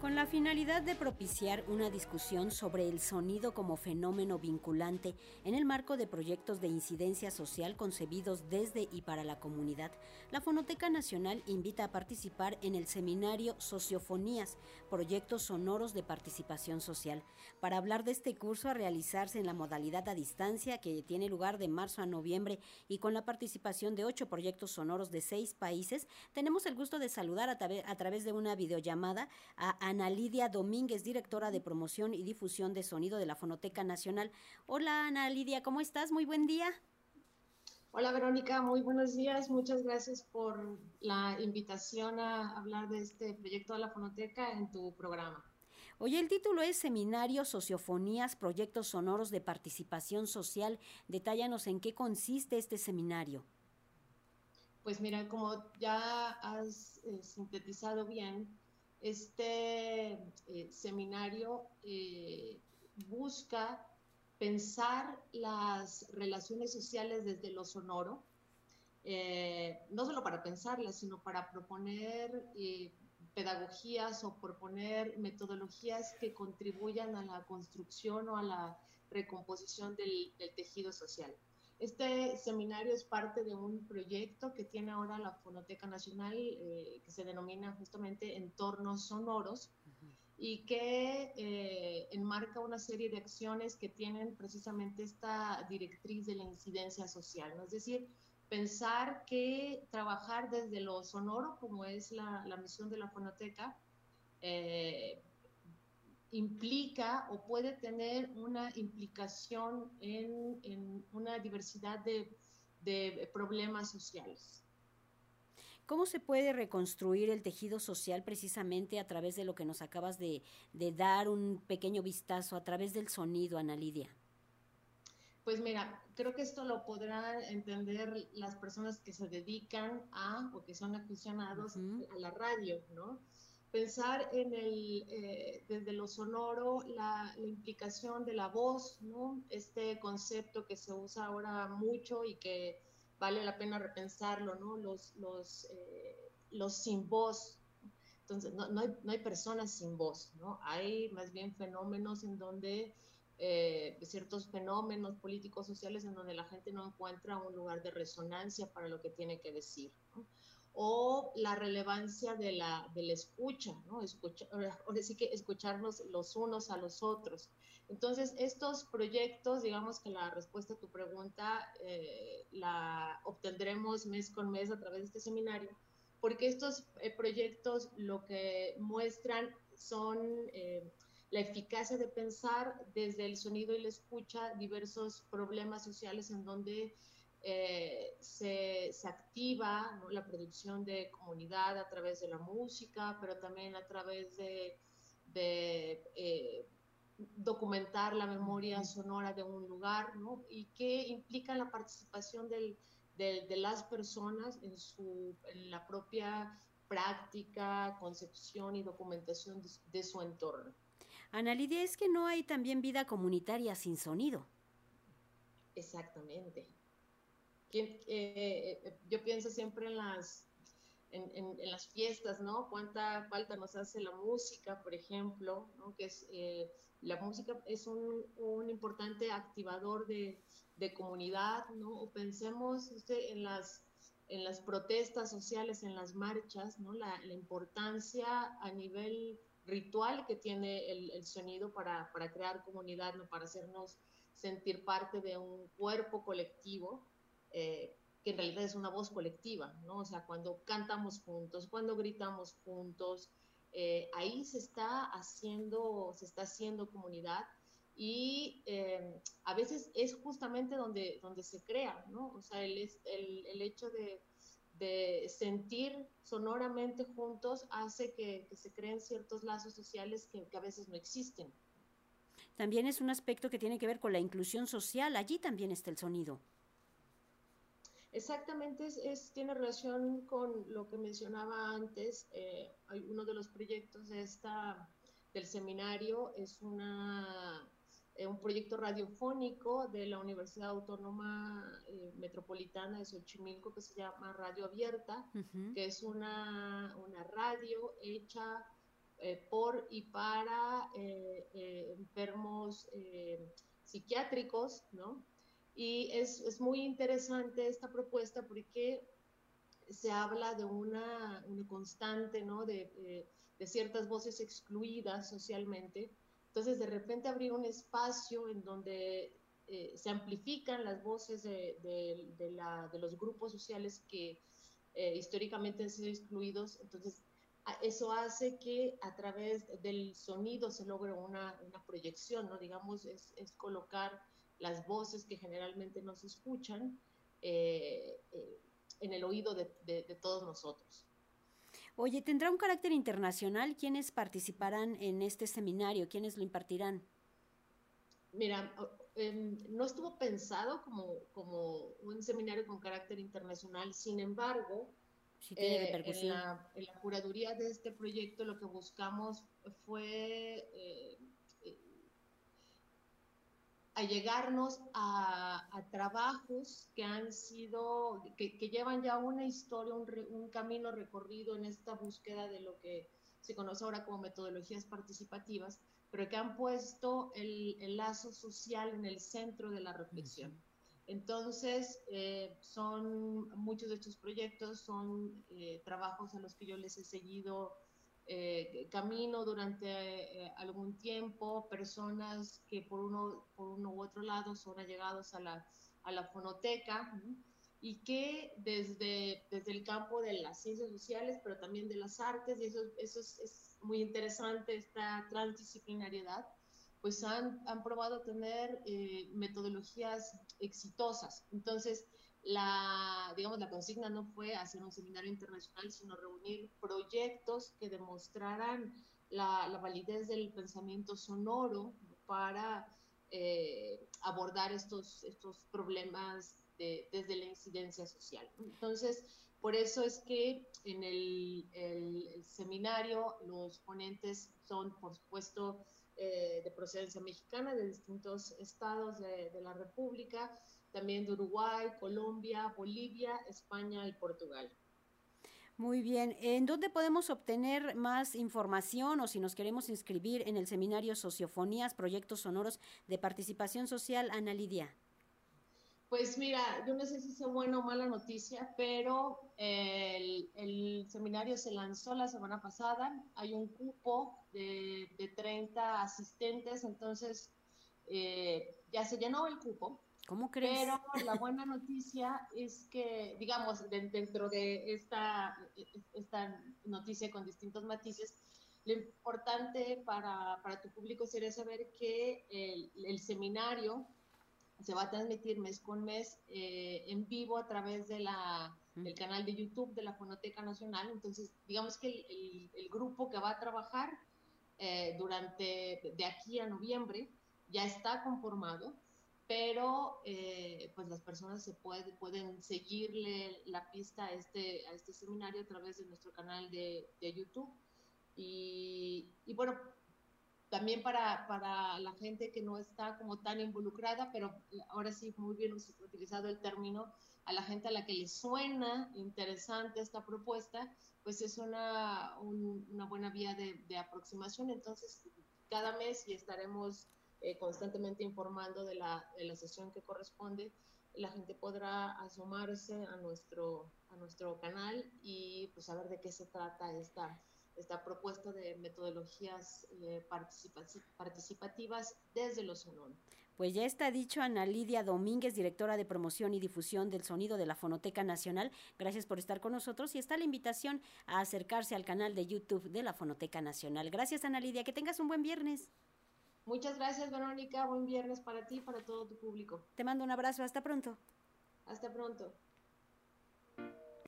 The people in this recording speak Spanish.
Con la finalidad de propiciar una discusión sobre el sonido como fenómeno vinculante en el marco de proyectos de incidencia social concebidos desde y para la comunidad, la Fonoteca Nacional invita a participar en el seminario Sociofonías, Proyectos Sonoros de Participación Social, para hablar de este curso a realizarse en la modalidad a distancia que tiene lugar de marzo a noviembre y con la participación de ocho proyectos sonoros de seis países. Tenemos el gusto de saludar a, a través de una videollamada a Ana Lidia Domínguez, directora de promoción y difusión de sonido de la Fonoteca Nacional. Hola Ana Lidia, ¿cómo estás? Muy buen día. Hola Verónica, muy buenos días. Muchas gracias por la invitación a hablar de este proyecto de la Fonoteca en tu programa. Oye, el título es Seminario Sociofonías, Proyectos Sonoros de Participación Social. Detállanos en qué consiste este seminario. Pues mira, como ya has eh, sintetizado bien, este eh, seminario eh, busca pensar las relaciones sociales desde lo sonoro, eh, no solo para pensarlas, sino para proponer pedagogías o proponer metodologías que contribuyan a la construcción o a la recomposición del tejido social. Este seminario es parte de un proyecto que tiene ahora la Fonoteca Nacional, eh, que se denomina justamente Entornos Sonoros, y que eh, enmarca una serie de acciones que tienen precisamente esta directriz de la incidencia social, ¿no? es decir, pensar que trabajar desde lo sonoro, como es la, la misión de la Fonoteca, eh, implica o puede tener una implicación en, una diversidad de, problemas sociales. ¿Cómo se puede reconstruir el tejido social precisamente a través de lo que nos acabas de, dar un pequeño vistazo, a través del sonido, Ana Lidia? Pues mira, creo que esto lo podrán entender las personas que se dedican a o que son aficionados a la radio, ¿no? Pensar en el, eh, desde lo sonoro, la, implicación de la voz, ¿no? Este concepto que se usa ahora mucho y que vale la pena repensarlo, ¿no? Los, los, eh, los sin voz. Entonces, no, no, hay, no, hay, personas sin voz, ¿no? Hay más bien fenómenos en donde, eh, ciertos fenómenos políticos, sociales, en donde la gente no encuentra un lugar de resonancia para lo que tiene que decir. O la relevancia de la, de escucha, ¿no? Escucha, ahora sí que escucharnos los unos a los otros. Entonces, estos proyectos, digamos que la respuesta a tu pregunta eh, la obtendremos mes con mes a través de este seminario, porque estos eh, proyectos lo que muestran son eh, la eficacia de pensar desde el sonido y la escucha diversos problemas sociales en donde eh, se, activa la producción de comunidad a través de la música, pero también a través de, eh, documentar la memoria sonora de un lugar, ¿no? Y que implica la participación de, las personas en, su, en la propia práctica, concepción y documentación de, de su entorno. Ana Lidia, es que no hay también vida comunitaria sin sonido. Exactamente. Eh, eh, yo pienso siempre en las, en, las fiestas, ¿no? Cuánta falta nos hace la música, por ejemplo. Que es, eh, la música es un, un importante activador de, de, comunidad, ¿no? O pensemos en las en las protestas sociales, en las marchas, ¿no? La, la importancia a nivel ritual que tiene el, el sonido para, para, crear comunidad, ¿no? Para hacernos sentir parte de un cuerpo colectivo, eh, que en realidad es una voz colectiva, ¿no? O sea, cuando cantamos juntos, cuando gritamos juntos, eh, ahí se está haciendo, se está haciendo comunidad y eh, a veces es justamente donde, donde se crea, ¿no? O sea, el, el, hecho de, de, sentir sonoramente juntos hace que, que, se creen ciertos lazos sociales que, que a veces no existen. También es un aspecto que tiene que ver con la inclusión social, allí también está el sonido. Exactamente, es, tiene relación con lo que mencionaba antes. Eh, uno de los proyectos de esta, del seminario es una, eh, un proyecto radiofónico de la Universidad Autónoma eh, Metropolitana de Xochimilco que se llama Radio Abierta, que es una, una radio hecha eh, por y para eh, enfermos psiquiátricos, ¿no? Y es, es, muy interesante esta propuesta porque se habla de una, una constante, ¿no? De, de ciertas voces excluidas socialmente. Entonces, de repente abrir un espacio en donde eh, se amplifican las voces de, de, la, de, los grupos sociales que eh, históricamente han sido excluidos. Entonces, eso hace que a través del sonido se logre una, una proyección, ¿no? Digamos, es, es, colocar las voces que generalmente no se escuchan eh, en el oído de, de todos nosotros. Oye, ¿tendrá un carácter internacional? ¿Quiénes participarán en este seminario? ¿Quiénes lo impartirán? Mira, Em, no estuvo pensado como, como un seminario con carácter internacional, sin embargo, eh, en, la, curaduría de este proyecto lo que buscamos fue eh, eh, allegarnos a, trabajos que han sido, que, llevan ya una historia, un, un, camino recorrido en esta búsqueda de lo que se conoce ahora como metodologías participativas, pero que han puesto el, el lazo social en el centro de la reflexión. Entonces, eh, son muchos de estos proyectos, son eh, trabajos a los que yo les he seguido eh, camino durante algún tiempo, personas que por uno, por uno u otro lado son allegados a la, a la fonoteca y que desde, desde el campo de las ciencias sociales, pero también de las artes, y eso, eso es muy interesante esta transdisciplinariedad, pues han, han probado tener eh, metodologías exitosas. Entonces, la, digamos, la consigna no fue hacer un seminario internacional, sino reunir proyectos que demostraran la, la validez del pensamiento sonoro para eh, abordar estos, estos problemas desde la incidencia social. Entonces, por eso es que en el, seminario los ponentes son, por supuesto, eh, de procedencia mexicana, de distintos estados de, la República, también de Uruguay, Colombia, Bolivia, España y Portugal. Muy bien. ¿En dónde podemos obtener más información o si nos queremos inscribir en el seminario Sociofonías, Proyectos Sonoros de Participación Social, Ana Lidia? Pues mira, yo no sé si es buena o mala noticia, pero el, el, seminario se lanzó la semana pasada. Hay un cupo de, de 30 asistentes, entonces eh, ya se llenó el cupo. ¿Cómo crees? Pero la buena noticia es que, digamos, dentro de esta, esta noticia con distintos matices, lo importante para, para tu público sería saber que el, el seminario se va a transmitir mes con mes eh, en vivo a través de la, del canal de YouTube de la Fonoteca Nacional. Entonces, digamos que el, el, grupo que va a trabajar eh, durante de aquí a noviembre ya está conformado, pero eh, pues las personas se puede, pueden seguirle la pista a este, a este seminario a través de nuestro canal de, de YouTube. Y, y bueno, también para, para, la gente que no está como tan involucrada, pero ahora sí muy bien utilizado el término, a la gente a la que le suena interesante esta propuesta, pues es una, una buena vía de, de, aproximación. Entonces, cada mes y estaremos eh, constantemente informando de la, de la sesión que corresponde, la gente podrá asomarse a nuestro, a nuestro canal y pues saber de qué se trata esta esta propuesta de metodologías eh, participativas desde los sonoro. Pues ya está dicho Ana Lidia Domínguez, directora de promoción y difusión del sonido de la Fonoteca Nacional. Gracias por estar con nosotros y está la invitación a acercarse al canal de YouTube de la Fonoteca Nacional. Gracias Ana Lidia, que tengas un buen viernes. Muchas gracias Verónica, buen viernes para ti y para todo tu público. Te mando un abrazo, hasta pronto. Hasta pronto.